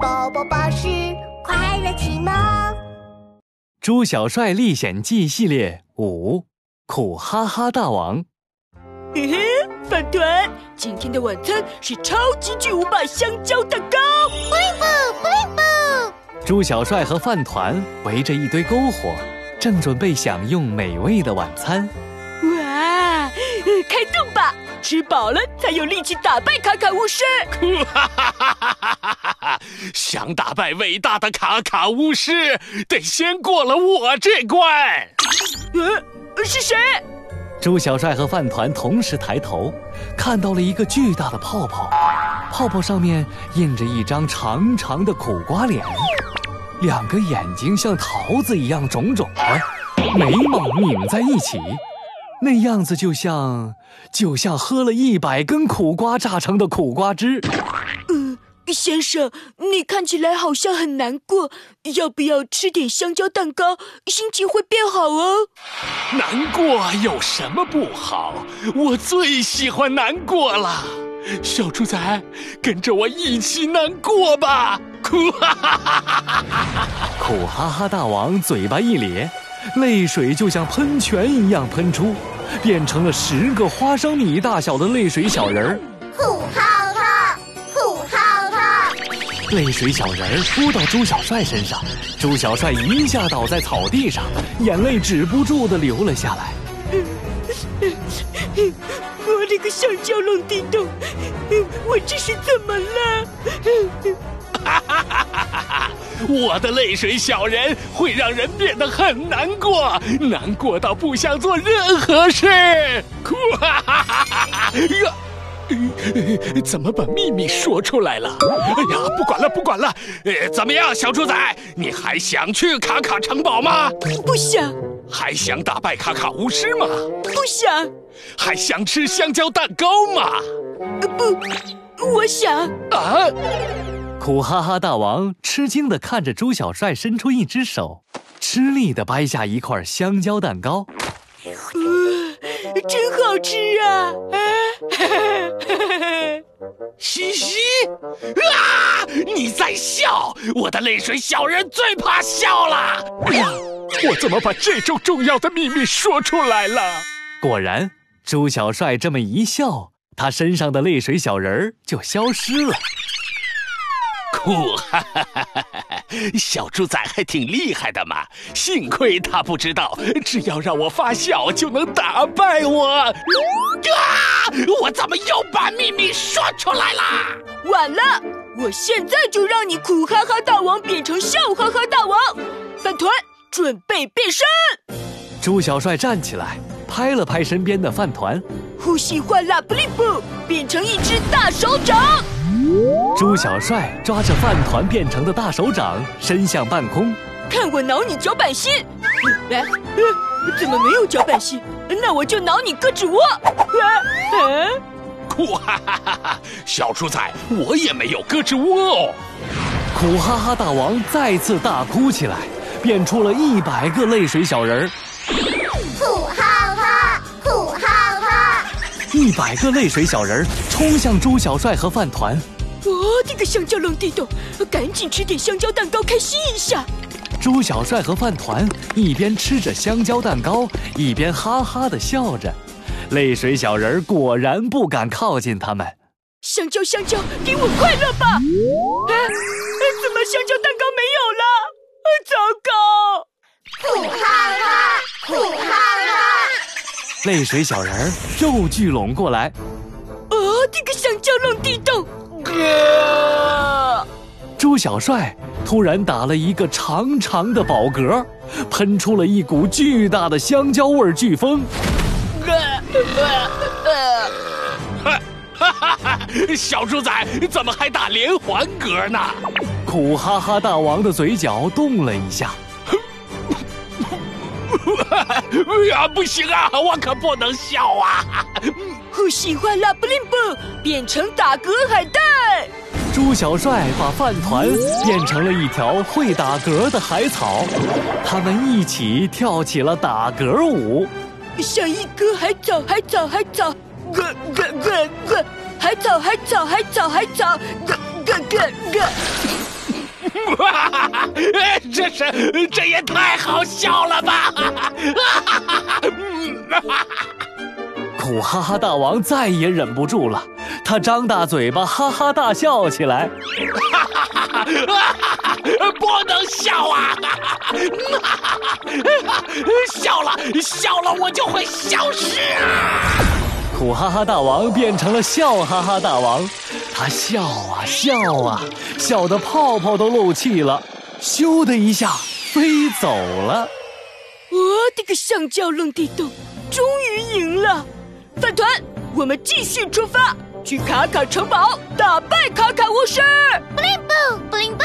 宝宝巴士快乐启蒙，《猪小帅历险记》系列五，苦哈哈大王。嘿嘿，饭团，今天的晚餐是超级巨无霸香蕉蛋糕。布灵布，布灵布。猪小帅和饭团围着一堆篝火，正准备享用美味的晚餐。哇，开动吧！吃饱了才有力气打败卡卡巫师。哈哈哈哈哈哈！想打败伟大的卡卡巫师，得先过了我这关。呃，是谁？猪小帅和饭团同时抬头，看到了一个巨大的泡泡，泡泡上面印着一张长长的苦瓜脸，两个眼睛像桃子一样肿肿的，眉毛拧在一起。那样子就像，就像喝了一百根苦瓜榨成的苦瓜汁。嗯，先生，你看起来好像很难过，要不要吃点香蕉蛋糕，心情会变好哦？难过有什么不好？我最喜欢难过了。小猪仔，跟着我一起难过吧！苦哈哈哈哈哈！苦哈哈大王嘴巴一咧。泪水就像喷泉一样喷出，变成了十个花生米大小的泪水小人儿。苦哈哈，苦哈哈！泪水小人儿扑到朱小帅身上，朱小帅一下倒在草地上，眼泪止不住的流了下来。我这个香蕉龙地洞，我这是怎么了？哈哈哈哈哈！我的泪水小人会让人变得很难过，难过到不想做任何事。哭哈哈哈哈哈！呀，怎么把秘密说出来了？哎呀，不管了，不管了。呃，怎么样，小猪仔，你还想去卡卡城堡吗？不想。还想打败卡卡巫师吗？不想。还想吃香蕉蛋糕吗？不，我想。啊。苦哈哈大王吃惊地看着朱小帅伸出一只手，吃力地掰下一块香蕉蛋糕。真好吃啊！嘻嘻，啊！你在笑？我的泪水小人最怕笑了。哎呀，我怎么把这种重要的秘密说出来了？果然，朱小帅这么一笑，他身上的泪水小人儿就消失了。酷哈哈哈哈哈！小猪仔还挺厉害的嘛，幸亏他不知道，只要让我发笑就能打败我。啊！我怎么又把秘密说出来啦？晚了，我现在就让你苦哈哈大王变成笑哈哈大王。饭团，准备变身。猪小帅站起来，拍了拍身边的饭团，呼吸换拉布利布，变成一只大手掌。猪小帅抓着饭团变成的大手掌，伸向半空，看我挠你脚板心！来，怎么没有脚板心？那我就挠你胳肢窝！啊！苦哈哈哈哈！小猪仔，我也没有胳肢窝哦！苦哈哈大王再次大哭起来，变出了一百个泪水小人儿。苦哈哈，苦哈哈！一百个泪水小人儿冲向猪小帅和饭团。我的个香蕉冷地洞，赶紧吃点香蕉蛋糕开心一下。猪小帅和饭团一边吃着香蕉蛋糕，一边哈哈的笑着。泪水小人果然不敢靠近他们。香蕉香蕉，给我快乐吧！哎，怎么香蕉蛋糕没有了？糟糕！苦哈哈，苦哈哈！泪水小人又聚拢过来。哦，这个香蕉冷地洞。哥，猪小帅突然打了一个长长的饱嗝，喷出了一股巨大的香蕉味飓风。哈哈哈！小猪仔怎么还打连环嗝呢？苦哈哈大王的嘴角动了一下。哎呀，不行啊，我可不能笑啊！呼吸换拉布林布，变成打嗝海带。猪小帅把饭团变成了一条会打嗝的海草，他们一起跳起了打嗝舞，像一颗海藻，海藻，海藻，咯咯咯咯，海草，海草，海藻，海藻，咯咯咯咯。这是这也太好笑了吧！苦哈哈大王再也忍不住了，他张大嘴巴，哈哈大笑起来。不能笑啊！笑了，笑了，我就会消失啊！苦哈哈大王变成了笑哈哈大王，他笑啊笑啊，笑得泡泡都漏气了，咻的一下飞走了。我的个橡胶愣地洞，终于赢了！饭团，我们继续出发，去卡卡城堡打败卡卡巫师。布灵布，布灵布。